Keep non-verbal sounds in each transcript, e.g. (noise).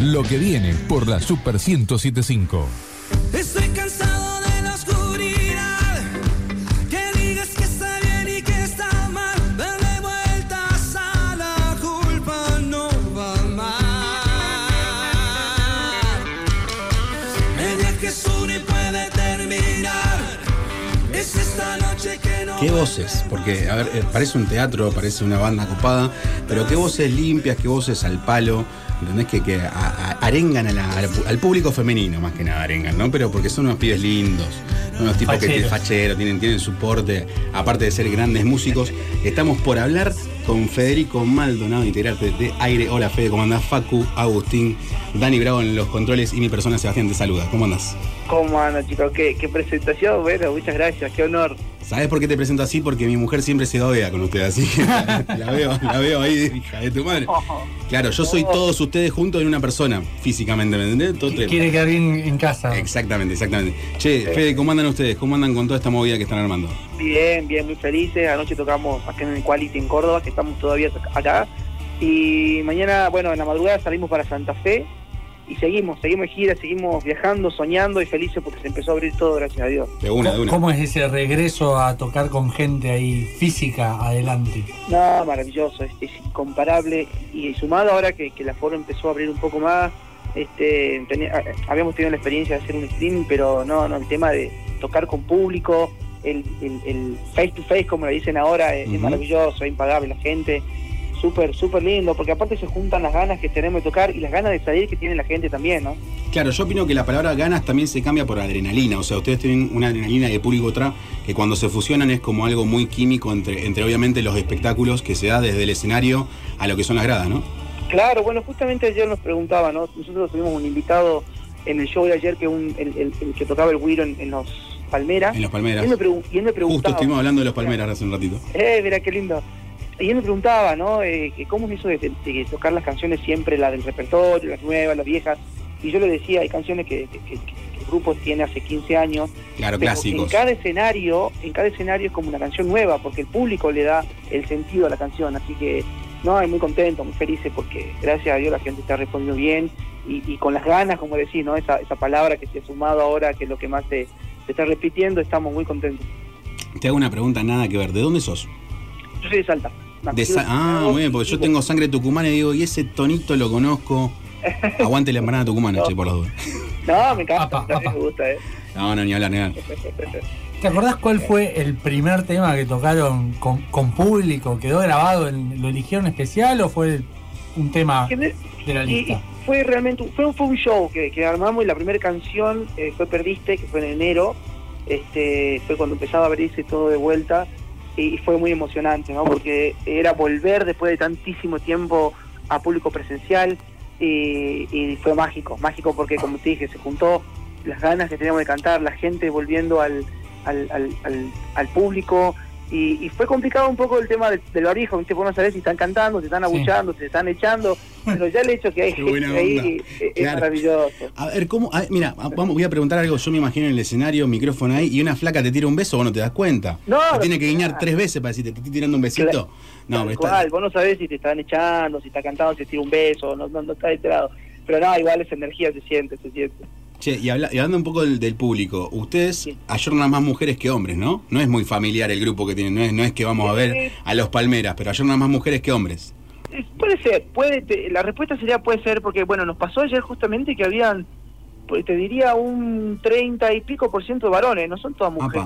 lo que viene por la Super 1075. Estoy cansado de la oscuridad. Que digas que está bien y que está mal. Darle vueltas a la culpa no va mal. Media que une puede terminar. Es esta noche que no. ¿Qué voces? Porque, a ver, eh, parece un teatro, parece una banda copada, pero qué voces limpias, qué voces al palo, ¿entendés? Que, que a- a- arengan a la- al, público femenino, más que nada arengan, ¿no? Pero porque son unos pibes lindos, son unos tipos que tienen Facheros. fachero, tienen, tienen soporte, aparte de ser grandes músicos. Estamos por hablar con Federico Maldonado, integrante de Aire. Hola Fede, ¿cómo andás? Facu, Agustín, Dani Bravo en los controles y mi persona Sebastián te saluda. ¿Cómo andás? ¿Cómo andan, chicos? ¿Qué, qué presentación, bueno, muchas gracias, qué honor. ¿Sabes por qué te presento así? Porque mi mujer siempre se babea con ustedes, así que la veo, la veo ahí, hija de tu madre. Claro, yo soy todos ustedes juntos en una persona, físicamente, ¿me entendés? Todo Quiere quedar bien en casa. Exactamente, exactamente. Che, Fede, ¿cómo andan ustedes? ¿Cómo andan con toda esta movida que están armando? Bien, bien, muy felices. Anoche tocamos acá en el Quality en Córdoba, que estamos todavía acá. Y mañana, bueno, en la madrugada salimos para Santa Fe y seguimos, seguimos de gira, seguimos viajando, soñando y felices porque se empezó a abrir todo, gracias a Dios. De una, de una. ¿Cómo es ese regreso a tocar con gente ahí física adelante? No, maravilloso, es, es incomparable. Y sumado ahora que, que la foro empezó a abrir un poco más, este, tenía- habíamos tenido la experiencia de hacer un streaming, pero no, no, el tema de tocar con público, el, el- el face to face, como le dicen ahora, es, es maravilloso, es impagable la gente. Súper, súper lindo, porque aparte se juntan las ganas que tenemos de tocar y las ganas de salir que tiene la gente también, ¿no? Claro, yo opino que la palabra ganas también se cambia por adrenalina. O sea, ustedes tienen una adrenalina de público otra que cuando se fusionan es como algo muy químico entre, entre obviamente los espectáculos que se da desde el escenario a lo que son las gradas, ¿no? Claro, bueno, justamente ayer nos preguntaba, ¿no? Nosotros tuvimos un invitado en el show de ayer, que un, el, el- el que tocaba el güiro en, en los Palmeras. En los Y Palmeras. él me, y él me Justo preguntaba. estuvimos hablando de los Palmeras hace un ratito. Eh, mira qué lindo. Y él me preguntaba, ¿no? Eh, que ¿Cómo es eso de, de- de tocar las canciones siempre, la del repertorio, las nuevas, las viejas? Y yo le decía, hay canciones que, que- que- que el grupo tiene hace 15 años. Claro, pero En clásicos. cada escenario, en cada escenario es como una canción nueva, porque el público le da el sentido a la canción. Así que, no, muy contento, muy felices, porque gracias a Dios la gente está respondiendo bien y, y con las ganas, como decís, ¿no? Esa, esa palabra que se ha sumado ahora, que es lo que más se, se está repitiendo, estamos muy contentos. Te hago una pregunta nada que ver. ¿De dónde sos? Yo soy de Salta. De Sa- ah, muy bien, porque yo tengo sangre tucumana y digo, y ese tonito lo conozco. (laughs) Aguante la empanada tucumana, No. che, por los dos. No, me encanta, me gusta, ¿eh? No, no, ni hablar, ni hablar. ¿Te acordás cuál fue el primer tema que tocaron con, con público? ¿Quedó grabado? En, ¿Lo eligieron especial o fue un tema de la Y, y lista? fue realmente un- fue, fue un show que, que armamos y la primera canción eh, fue Perdiste, que fue en enero. Este, fue cuando empezaba a abrirse todo de vuelta y, fue muy emocionante, ¿no? Porque era volver después de tantísimo tiempo a público presencial y, fue mágico, mágico porque como te dije, se juntó las ganas que teníamos de cantar, la gente volviendo al- al- al público y, y fue complicado un poco el tema del, del ¿viste? Vos no sabés si están cantando, si están Sí. abuchando, si están echando, pero ya el hecho que hay gente ahí es, es Claro. maravilloso. A ver, ¿cómo? a ver, mira, vamos, voy a preguntar algo. Yo me imagino en el escenario, micrófono ahí, y una flaca te tira un beso, vos no te das cuenta. No, Te tiene que guiñar tres veces para decirte, te estoy tirando un besito. Claro. No, pero está. cual, vos no sabés si te están echando, si está cantando, si te tira un beso, no, no, no está enterado. Pero no, igual esa energía se siente, se siente. Che, y, habla- y hablando un poco del, del público, ustedes Sí. ayornan más mujeres que hombres, ¿no? No es muy familiar el grupo que tienen, no es, no es que vamos a ver a los Palmeras, pero ayornan más mujeres que hombres. Eh, Puede ser, puede, te- la respuesta sería puede ser, porque bueno, nos pasó ayer justamente que habían, pues te diría un 30 y pico por ciento de varones, no son todas Apa.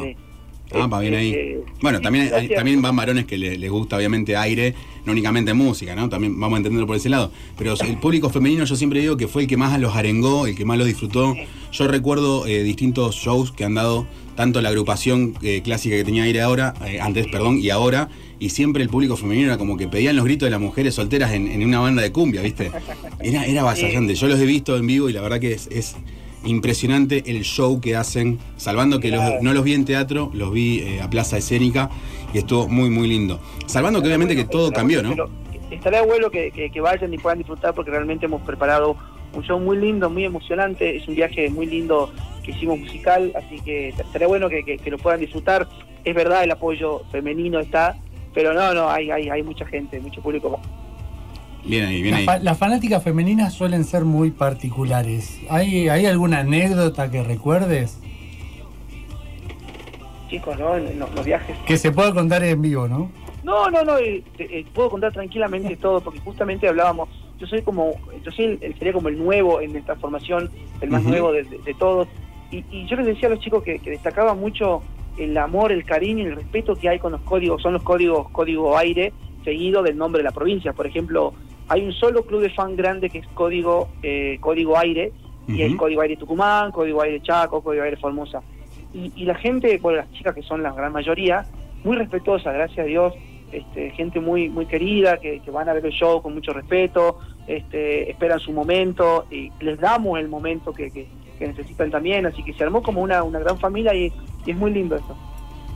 Ah, pa, bien ahí. Eh, Bueno, también, hay- también van varones que le- les gusta obviamente aire, no únicamente música, ¿no? También vamos a entenderlo por ese lado. Pero el público femenino yo siempre digo que fue el que más los arengó, el que más los disfrutó. Yo recuerdo eh, distintos shows que han dado tanto la agrupación eh, clásica que tenía aire ahora, eh, antes, perdón, y ahora, y siempre el público femenino era como que pedían los gritos de las mujeres solteras en, en una banda de cumbia, ¿viste? Era, era avasallante. Yo los he visto en vivo y la verdad que es, es impresionante el show que hacen, salvando que los- no los vi en teatro, los vi eh, a Plaza Escénica y estuvo muy, muy lindo. Salvando que obviamente que todo Estará cambió, ¿no? Estaría bueno que, que- que vayan y puedan disfrutar porque realmente hemos preparado un show muy lindo, muy emocionante, es un viaje muy lindo que hicimos musical, así que estaría bueno que, que- que lo puedan disfrutar. Es verdad, el apoyo femenino está, pero no, no, hay, hay, hay mucha gente, mucho público. Bien ahí, bien Las, ahí. fa- las fanáticas femeninas suelen ser muy particulares. ¿Hay, ¿Hay alguna anécdota que recuerdes? Chicos, ¿no? En, en los, los viajes. Que se pueda contar en vivo, ¿no? No, no, no, eh, eh, puedo contar tranquilamente (laughs) todo, porque justamente hablábamos, yo soy como, yo soy el, sería como el nuevo en esta formación, el más nuevo de, de- de todos, y, y yo les decía a los chicos que, que destacaba mucho el amor, el cariño y el respeto que hay con los códigos, son los códigos, código aire, seguido del nombre de la provincia, por ejemplo, hay un solo club de fan grande que es código, eh, código aire, y es Ujú. código aire Tucumán, código aire Chaco, código aire Formosa. Y, y la gente, bueno, las chicas que son la gran mayoría, muy respetuosa, gracias a Dios, este, gente muy muy querida, que, que van a ver el show con mucho respeto, este, esperan su momento, y les damos el momento que, que- que necesitan también, así que se armó como una, una gran familia y, y es muy lindo eso.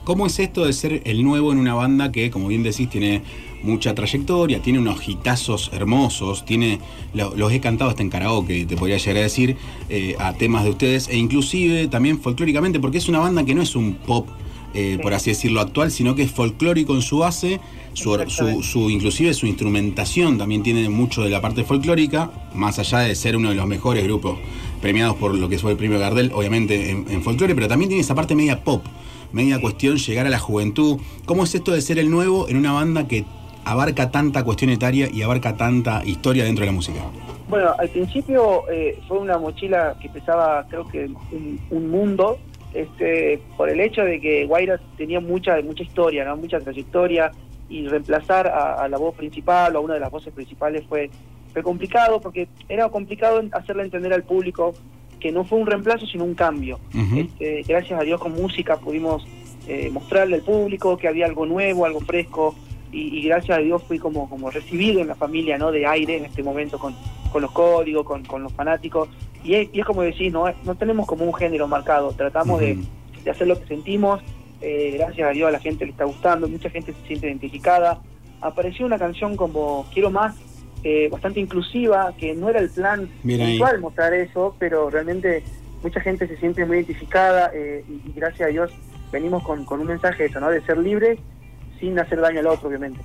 ¿Cómo es esto de ser el nuevo en una banda que, como bien decís, tiene mucha trayectoria, tiene unos hitazos hermosos, tiene lo- los he cantado hasta en karaoke, te podría llegar a decir, eh, a temas de ustedes, e inclusive también folclóricamente, porque es una banda que no es un pop, eh, Sí. por así decirlo, actual, sino que es folclórico en su base, su, su, Exactamente. su- inclusive su instrumentación también tiene mucho de la parte folclórica, más allá de ser uno de los mejores grupos premiados por lo que fue el premio Gardel, obviamente en, en folclore, pero también tiene esa parte media pop, media cuestión llegar a la juventud. ¿Cómo es esto de ser el nuevo en una banda que abarca tanta cuestión etaria y abarca tanta historia dentro de la música? Bueno, al principio eh, fue una mochila que pesaba creo que un, un mundo, este, por el hecho de que Guaira tenía mucha mucha historia, ¿no? mucha trayectoria, y reemplazar a, a la voz principal o a una de las voces principales fue, fue complicado, porque era complicado hacerle entender al público que no fue un reemplazo, sino un cambio. Este, gracias a Dios con música pudimos eh, mostrarle al público que había algo nuevo, algo fresco, y, y gracias a Dios fui como, como recibido en la familia ¿no? de aire en este momento con, con los códigos, con, con los fanáticos, y es, y es como decís, no, no tenemos como un género marcado, tratamos de, de hacer lo que sentimos, eh, gracias a Dios a la gente le está gustando, mucha gente se siente identificada, apareció una canción como Quiero Más, eh, bastante inclusiva, que no era el plan puntual mostrar eso, pero realmente mucha gente se siente muy identificada eh, y, y gracias a Dios venimos con, con un mensaje de eso, ¿no? De ser libres sin hacer daño al otro, obviamente.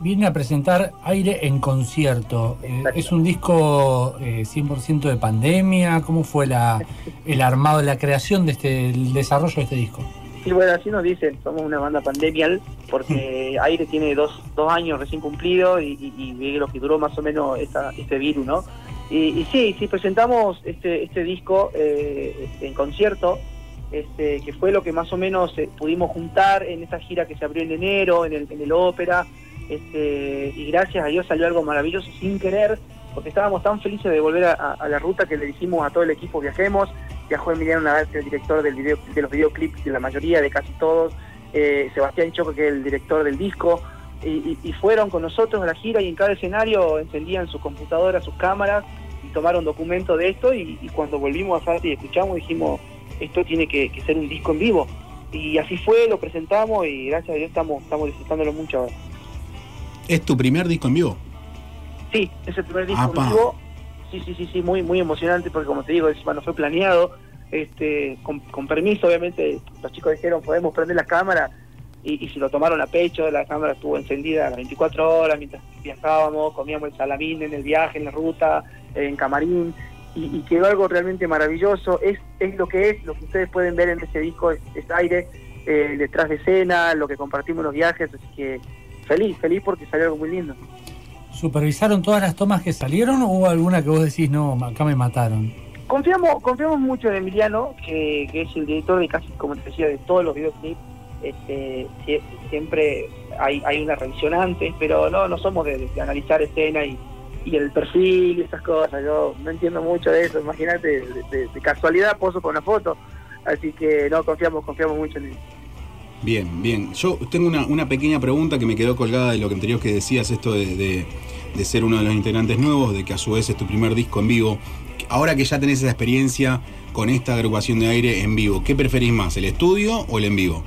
Viene a presentar Aire en concierto. Eh. ¿Es un disco eh, 100% de pandemia? ¿Cómo fue la, (laughs) el armado, la creación de este, el desarrollo de este disco? Sí, bueno, así nos dicen, somos una banda pandemial, porque (laughs) Aire tiene dos, dos años recién cumplido y, y, y ve lo que duró más o menos esta, este virus, ¿no? Y, y sí, sí, presentamos este, este disco eh, este, en concierto, este, que fue lo que más o menos eh, pudimos juntar en esta gira que se abrió en enero, en el, en el ópera, este, y gracias a Dios salió algo maravilloso sin querer, porque estábamos tan felices de volver a, a- a la ruta que le dijimos a todo el equipo viajemos, viajó Emiliano Navarro, el director del video, de los videoclips de la mayoría, de casi todos, eh, Sebastián Choco, que es el director del disco, y, fueron con nosotros a la gira y en cada escenario encendían sus computadoras, sus cámaras y tomaron documento de esto y, y cuando volvimos a Salta y escuchamos dijimos, esto tiene que, que ser un disco en vivo. Y así fue, lo presentamos y gracias a Dios estamos, estamos disfrutándolo mucho ahora. ¿Es tu primer disco en vivo? Sí, es el primer disco Apa. en vivo. Sí, sí, sí, sí, muy, muy emocionante porque como te digo, encima no fue planeado. Este, con, permiso, obviamente, los chicos dijeron podemos prender la cámara y, y se lo tomaron a pecho, la cámara estuvo encendida las 24 horas mientras viajábamos, comíamos el salamín en el viaje, en la ruta, en camarín, y, quedó algo realmente maravilloso. Es, es lo que es, lo que ustedes pueden ver en ese disco es, aire, eh, detrás de escena, lo que compartimos en los viajes, así que feliz, feliz porque salió algo muy lindo. ¿Supervisaron todas las tomas que salieron o alguna que vos decís, no, acá me mataron? Confiamos, confiamos mucho en Emiliano, que, es el director de casi, como te decía, de todos los videoclips. Este, sie- siempre hay, hay una revisión antes, pero no, no somos de, de analizar escena y, y el perfil y esas cosas. Yo no entiendo mucho de eso. Imagínate, de, casualidad poso con una foto. Así que no, confiamos, confiamos mucho en él. Bien, bien. Yo tengo una, una pequeña pregunta que me quedó colgada de lo que anterior que decías, esto de- de ser uno de los integrantes nuevos, de que a su vez es tu primer disco en vivo. Ahora que ya tenés esa experiencia con esta agrupación de aire en vivo, ¿qué preferís más, el estudio o el en vivo?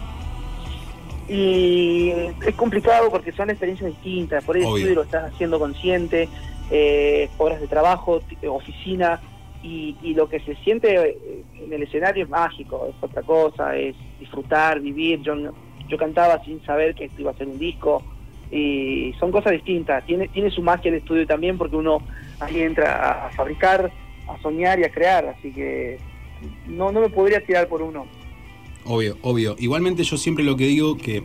Y es complicado porque son experiencias distintas, por eso Obvio. lo estás haciendo consciente, eh, horas de trabajo, t- oficina, y, y lo que se siente eh, en el escenario es mágico, es otra cosa, es disfrutar, vivir. Yo, yo cantaba sin saber que esto iba a ser un disco, y son cosas distintas. Tiene, tiene su magia el estudio también porque uno ahí entra a fabricar, a soñar y a crear, así que no, no me podría tirar por uno. Obvio, obvio. Igualmente yo siempre lo que digo, que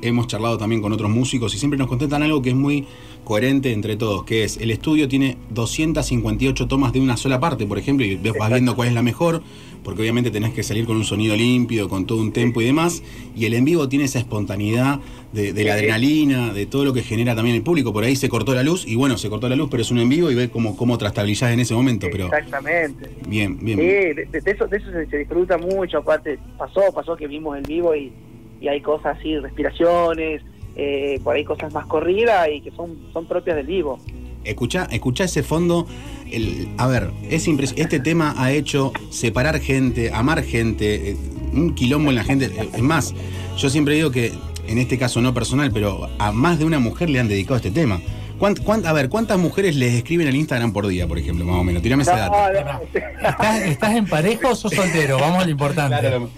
hemos charlado también con otros músicos y siempre nos contestan algo que es muy coherente entre todos, que es el estudio tiene 258 tomas de una sola parte, por ejemplo, y vas viendo cuál es la mejor, porque obviamente tenés que salir con un sonido limpio, con todo un tempo y demás, y el en vivo tiene esa espontaneidad de, de la adrenalina, de todo lo que genera también el público, por ahí se cortó la luz, y bueno, se cortó la luz, pero es un en vivo y ves cómo, cómo trastabilizás en ese momento, pero Exactamente. bien, bien. Sí, de, de eso, de eso se, se disfruta mucho, aparte pasó, pasó que vimos en vivo y, y hay cosas así, respiraciones, eh, por ahí cosas más corridas y que son, son propias del vivo. Escucha, escucha ese fondo. El, a ver, es este tema ha hecho separar gente, amar gente, eh, un quilombo en la gente. Eh, Es más, yo siempre digo que, en este caso no personal, pero a más de una mujer le han dedicado este tema. ¿Cuánt- cuánt- a ver, ¿cuántas mujeres les escriben al Instagram por día, por ejemplo? Más o menos. Tirame esa No, data. no, ¿Estás, estás en pareja o sos soltero? Vamos a lo importante. vamos,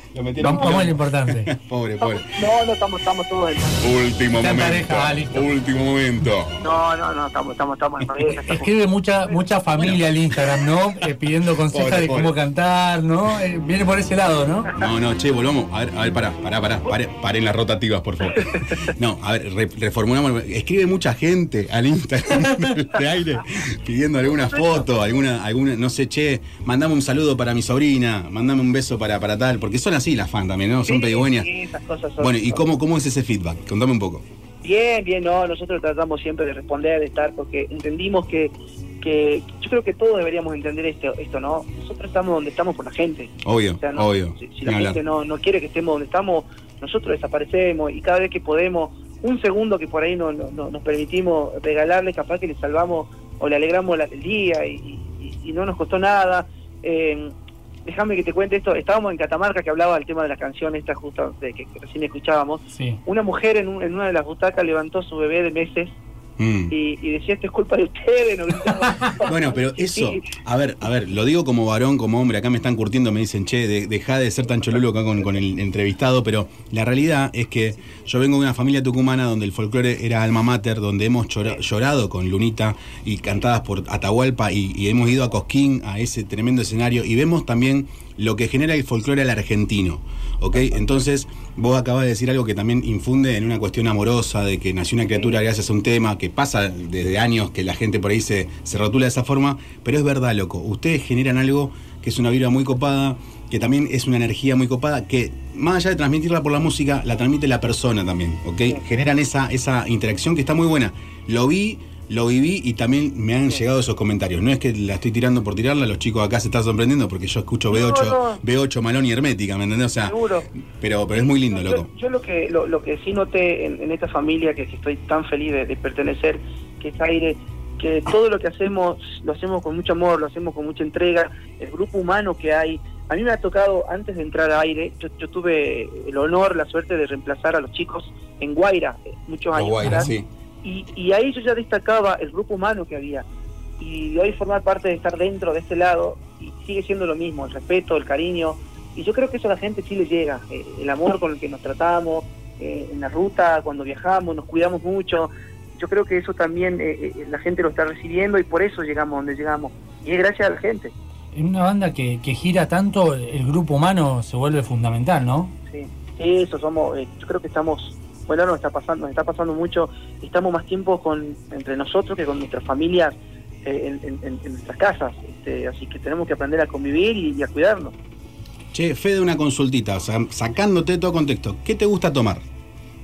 vamos a lo importante. (laughs) Pobre, pobre. no, no, estamos, estamos todos en... Último Está en momento. pareja, ah, listo. Último momento. No, no, no, estamos, estamos, estamos en pareja, estamos- Escribe mucha mucha familia al Instagram, ¿no? Eh, pidiendo consejos Pobre, de cómo cantar, ¿no? Eh, viene por ese lado, ¿no? No, no, che, volvamos. A ver, a ver, pará, pará, pará. Pare- paren las rotativas, por favor. No, a ver, re- reformulamos. Escribe mucha gente al Instagram (laughs) de aire pidiendo alguna foto, alguna, alguna, no sé, che, mandame un saludo para mi sobrina, mandame un beso para, para tal, porque son así las fans también, ¿no? Son Sí, pedigüeñas. sí, esas cosas son- Bueno, ¿y cómo, cómo es ese feedback? Contame un poco. Bien, bien, no, nosotros tratamos siempre de responder, de estar, porque entendimos que, que yo creo que todos deberíamos entender esto, esto, ¿no? Nosotros estamos donde estamos por la gente. Obvio, O sea, no- obvio. Si, la hablar. gente no, no quiere que estemos donde estamos, nosotros desaparecemos y cada vez que podemos, un segundo que por ahí no, no- no- nos permitimos regalarle, capaz que le salvamos o le alegramos la- el día y, y- y no nos costó nada. Eh, déjame que te cuente esto, estábamos en Catamarca que hablaba del tema de la canción esta justo de que, que recién escuchábamos. Sí. Una mujer en, un- en una de las butacas levantó su bebé de meses Mm. y, y decía esto es culpa de ustedes, no. (laughs) Bueno, pero eso, a ver, a ver, lo digo como varón, como hombre, acá me están curtiendo, me dicen, che, de- deja de ser tan cholulo acá con, con el entrevistado, pero la realidad es que yo vengo de una familia tucumana donde el folclore era alma mater, donde hemos llorado con Lunita y cantadas por Atahualpa y, y hemos ido a Cosquín, a ese tremendo escenario, y vemos también lo que genera el folclore al argentino, ¿ok? Entonces, vos acabas de decir algo que también infunde en una cuestión amorosa, de que nació una criatura gracias a un tema, que pasa desde años que la gente por ahí se, se rotula de esa forma, pero es verdad, loco, ustedes generan algo que es una vibra muy copada, que también es una energía muy copada, que más allá de transmitirla por la música, la transmite la persona también, ¿ok? Generan esa, esa interacción que está muy buena. Lo vi, lo viví y también me han llegado esos comentarios. No es que la estoy tirando por tirarla, los chicos acá se están sorprendiendo porque yo escucho B8, no. B8 Malón y Hermética, ¿me entendés? O sea, Seguro. pero, pero es muy lindo, Yo- loco. Yo, lo que lo, lo que sí noté en, en esta familia que, estoy tan feliz de, de pertenecer, que es aire, que todo lo que hacemos lo hacemos con mucho amor, lo hacemos con mucha entrega, el grupo humano que hay. A mí me ha tocado, antes de entrar a aire, yo, yo tuve el honor, la suerte de reemplazar a los chicos en Guaira, eh, muchos años. Guaira, atrás. sí. Y, y ahí yo ya destacaba el grupo humano que había. Y hoy formar parte de estar dentro de este lado y sigue siendo lo mismo, el respeto, el cariño. Y yo creo que eso a la gente sí le llega, eh, el amor con el que nos tratamos, eh, en la ruta, cuando viajamos, nos cuidamos mucho. Yo creo que eso también eh, eh, la gente lo está recibiendo y por eso llegamos donde llegamos. Y es gracias a la gente. En una banda que, que gira tanto, el grupo humano se vuelve fundamental, ¿no? Sí, eso somos, yo creo que estamos, bueno, nos está pasando, nos está pasando mucho, estamos más tiempo con entre nosotros que con nuestras familias eh, en, nuestras casas, este, así que tenemos que aprender a convivir y, a cuidarnos. Che, Fede, una consultita, o sea, sacándote todo contexto, ¿qué te gusta tomar?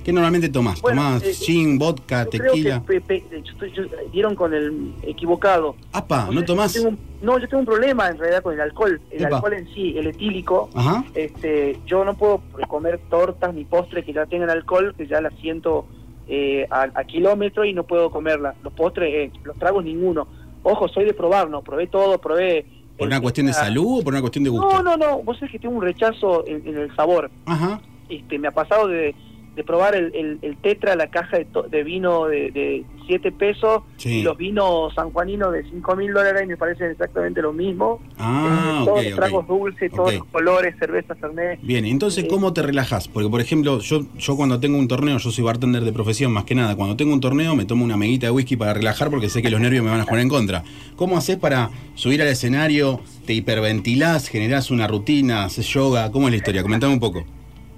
¿Qué normalmente tomás? Bueno, ¿Tomás eh, gin, vodka, Yo creo tequila? que pe- pe- yo estoy- yo- dieron con el equivocado. Apa, ¿no sea, tomás? yo tengo un- no, yo tengo un problema en realidad con el alcohol. El Epa. alcohol en sí, el etílico, Ajá. este, yo no puedo comer tortas ni postres que ya tengan alcohol, que ya las siento eh, a, a kilómetro y no puedo comerlas. Los postres, eh, los tragos ninguno. Ojo, soy de probar, no, probé todo, probé... ¿Por una que cuestión de salud o por una cuestión de gusto? No, no, no, vos sabés que tengo un rechazo en, en el sabor. Ajá. Este, me ha pasado de, de probar el, el, el tetra, la caja de, to- de vino de, de 7 pesos Sí. y los vinos sanjuaninos de 5 mil dólares me parecen exactamente lo mismo. Ah, Eh, todos los tragos dulces, todos los colores, cerveza, fernet. Bien, entonces. ¿cómo te relajas? Porque, por ejemplo, yo, yo cuando tengo un torneo, yo soy bartender de profesión más que nada, cuando tengo un torneo me tomo una meguita de whisky para relajar porque sé que los nervios me van a jugar en contra. ¿Cómo haces para subir al escenario, te hiperventilás, generás una rutina, haces yoga? ¿Cómo es la historia? Comentame un poco.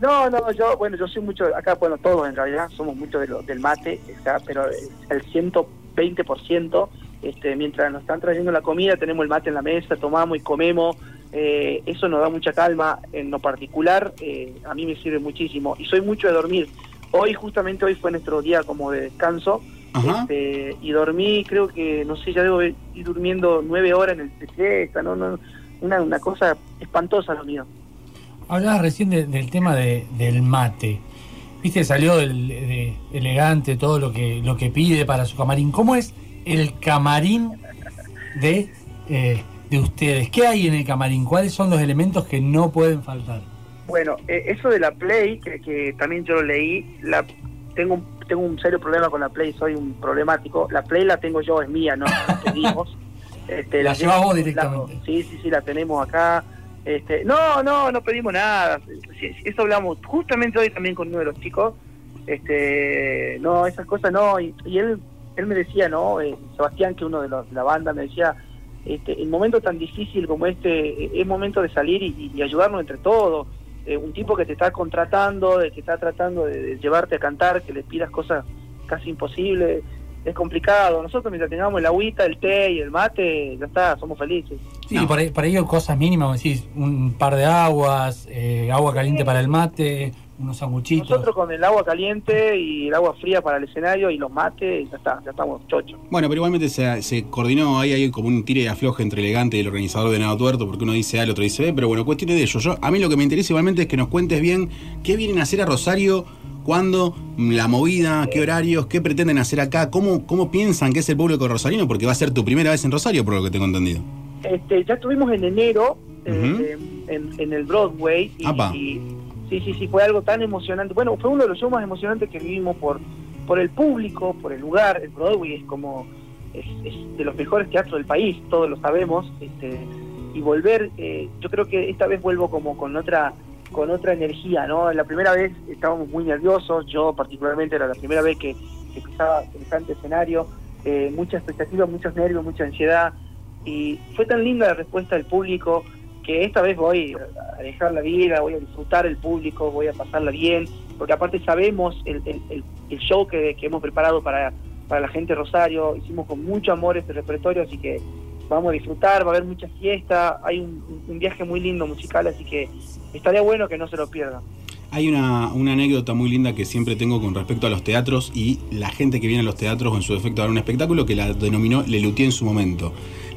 No, no, yo, bueno, yo soy mucho, acá, bueno, todos en realidad somos mucho de lo- del mate, sea, pero el 120%, este, mientras nos están trayendo la comida, tenemos el mate en la mesa, tomamos y comemos, eh, eso nos da mucha calma, en lo particular, eh, a mí me sirve muchísimo, y soy mucho de dormir. Hoy, justamente hoy fue nuestro día como de descanso, este, y dormí, creo que, no sé, ya debo ir durmiendo nueve horas en el de no, no, una, una cosa espantosa lo mío. Hablabas recién de- del tema de- del mate. Viste, salió el, de- elegante todo lo que, lo que pide para su camarín. ¿Cómo es el camarín de, eh, de ustedes? ¿Qué hay en el camarín? ¿Cuáles son los elementos que no pueden faltar? Bueno, eh, eso de la Play, que, que también yo lo leí, la, tengo, un, tengo un serio problema con la Play, soy un problemático. La Play la tengo yo, es mía, no la pedimos. (laughs) Este, La en todos directamente. Sí, sí, sí, la tenemos acá. Este, no, no, no pedimos nada. Eso hablamos justamente hoy también con uno de los chicos. Este, no, esas cosas no. Y, él, él me decía, ¿no? Eh, Sebastián, que uno de los la banda, me decía, este, en momento tan difícil como este, eh, es momento de salir y, y ayudarnos entre todos. Eh, un tipo que te está contratando, de que está tratando de llevarte a cantar, que le pidas cosas casi imposibles, es complicado. Nosotros mientras tengamos el agüita, el té y el mate, ya está, somos felices. Sí, No. por, ahí, por ahí hay cosas mínimas, decís, un par de aguas, eh, agua caliente para el mate, unos sanguchitos. Nosotros con el agua caliente y el agua fría para el escenario y los mates, ya está, ya estamos chochos. Bueno, pero igualmente se, se coordinó, ahí hay como un tire y afloje entre elegante y el organizador de Nado Tuerto, porque uno dice A, el otro dice B, pero bueno, cuestiones de ellos. Yo, a mí lo que me interesa igualmente es que nos cuentes bien qué vienen a hacer a Rosario, cuándo, la movida, qué horarios, qué pretenden hacer acá, cómo, cómo piensan que es el público rosarino, porque va a ser tu primera vez en Rosario, por lo que tengo entendido. Este, ya estuvimos en enero eh, Ujú. en, en el Broadway y, y- sí, sí, sí, fue algo tan emocionante. Bueno, fue uno de los shows más emocionantes que vivimos por, por el público, por el lugar. El Broadway es como es, es de los mejores teatros del país, todos lo sabemos. Este, y volver, eh, yo creo que esta vez vuelvo como con otra con otra energía, ¿no? La primera vez estábamos muy nerviosos, yo particularmente era la primera vez que, que pisaba semejante escenario, eh, mucha expectativa, muchos nervios, mucha ansiedad, y fue tan linda la respuesta del público que esta vez voy a dejar la vida, voy a disfrutar el público, voy a pasarla bien, porque aparte sabemos el, el- el- show que, que hemos preparado para, para la gente de Rosario, hicimos con mucho amor este repertorio, así que vamos a disfrutar, va a haber mucha fiesta, hay un, viaje muy lindo musical, así que estaría bueno que no se lo pierdan. Hay una, una anécdota muy linda que siempre tengo con respecto a los teatros y la gente que viene a los teatros en su defecto a dar un espectáculo que la denominó Lelutier en su momento.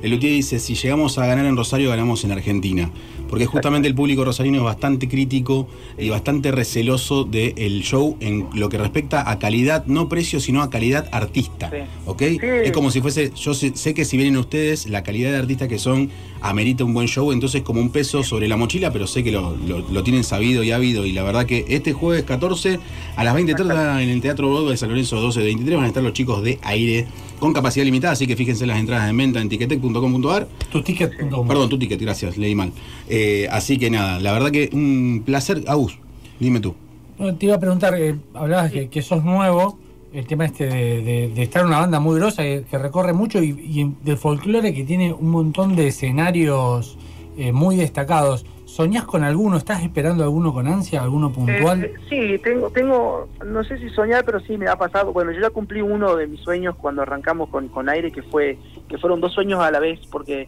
Lelutier dice, si llegamos a ganar en Rosario, ganamos en Argentina. Porque justamente el público rosarino es bastante crítico y bastante receloso del show en lo que respecta a calidad, no precio, sino a calidad artista. Sí. ¿Ok? Sí. Es como si fuese, yo sé, sé que si vienen ustedes, la calidad de artistas que son amerita un buen show, entonces como un peso sobre la mochila, pero sé que lo, lo- lo tienen sabido y habido. Y la verdad que este jueves 14 a las 20.30 en el Teatro Broadway de San Lorenzo 12 de 23 van a estar los chicos de aire con capacidad limitada, así que fíjense las entradas en venta en tiquetec.com.ar. Tu ticket. Perdón, tu ticket, gracias, leí mal. Eh, así que nada, la verdad que un placer. Agus, dime tú. No, te iba a preguntar, eh, hablabas que, que sos nuevo, el tema este de, de- de estar en una banda muy grosa que, que recorre mucho y, y del folclore que tiene un montón de escenarios eh, muy destacados. ¿Soñás con alguno? ¿Estás esperando alguno con ansia? ¿Alguno puntual? Eh, sí, tengo, tengo, no sé si soñar, pero sí me ha pasado. Bueno, yo ya cumplí uno de mis sueños cuando arrancamos con, con aire, que fue, que fueron dos sueños a la vez, porque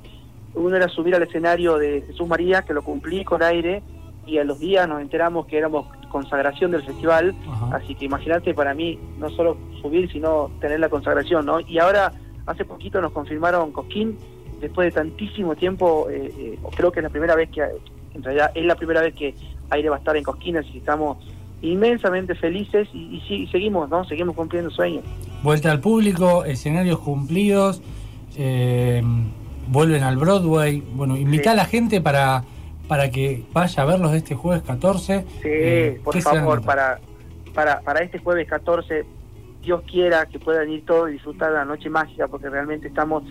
uno era subir al escenario de Jesús María, que lo cumplí con aire, y a los días nos enteramos que éramos consagración del festival, Ajá. así que imagínate para mí, no solo subir, sino tener la consagración, ¿no? Y ahora, hace poquito nos confirmaron Cosquín, después de tantísimo tiempo, eh, eh, creo que es la primera vez que, en realidad es la primera vez que Aire va a estar en Cosquín, así que estamos inmensamente felices y, y seguimos, ¿no? Seguimos cumpliendo sueños. Vuelta al público, escenarios cumplidos, eh, vuelven al Broadway. Bueno, invita Sí. a la gente para, para que vaya a verlos este jueves 14. Sí, Eh, por ¿qué se van a favor, para, para, para este jueves 14, Dios quiera que puedan ir todos y disfrutar de la noche mágica, porque realmente estamos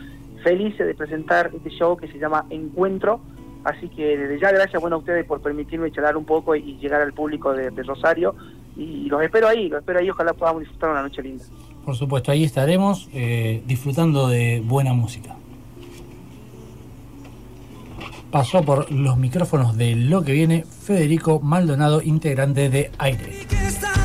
felices de presentar este show que se llama Encuentro. Así que desde ya gracias bueno, a ustedes por permitirme charlar un poco y, y llegar al público de, de Rosario. Y los espero ahí, los espero ahí, ojalá podamos disfrutar una noche linda. Por supuesto, ahí estaremos eh, disfrutando de buena música. Pasó por los micrófonos de lo que viene Federico Maldonado, integrante de Aire. Y que está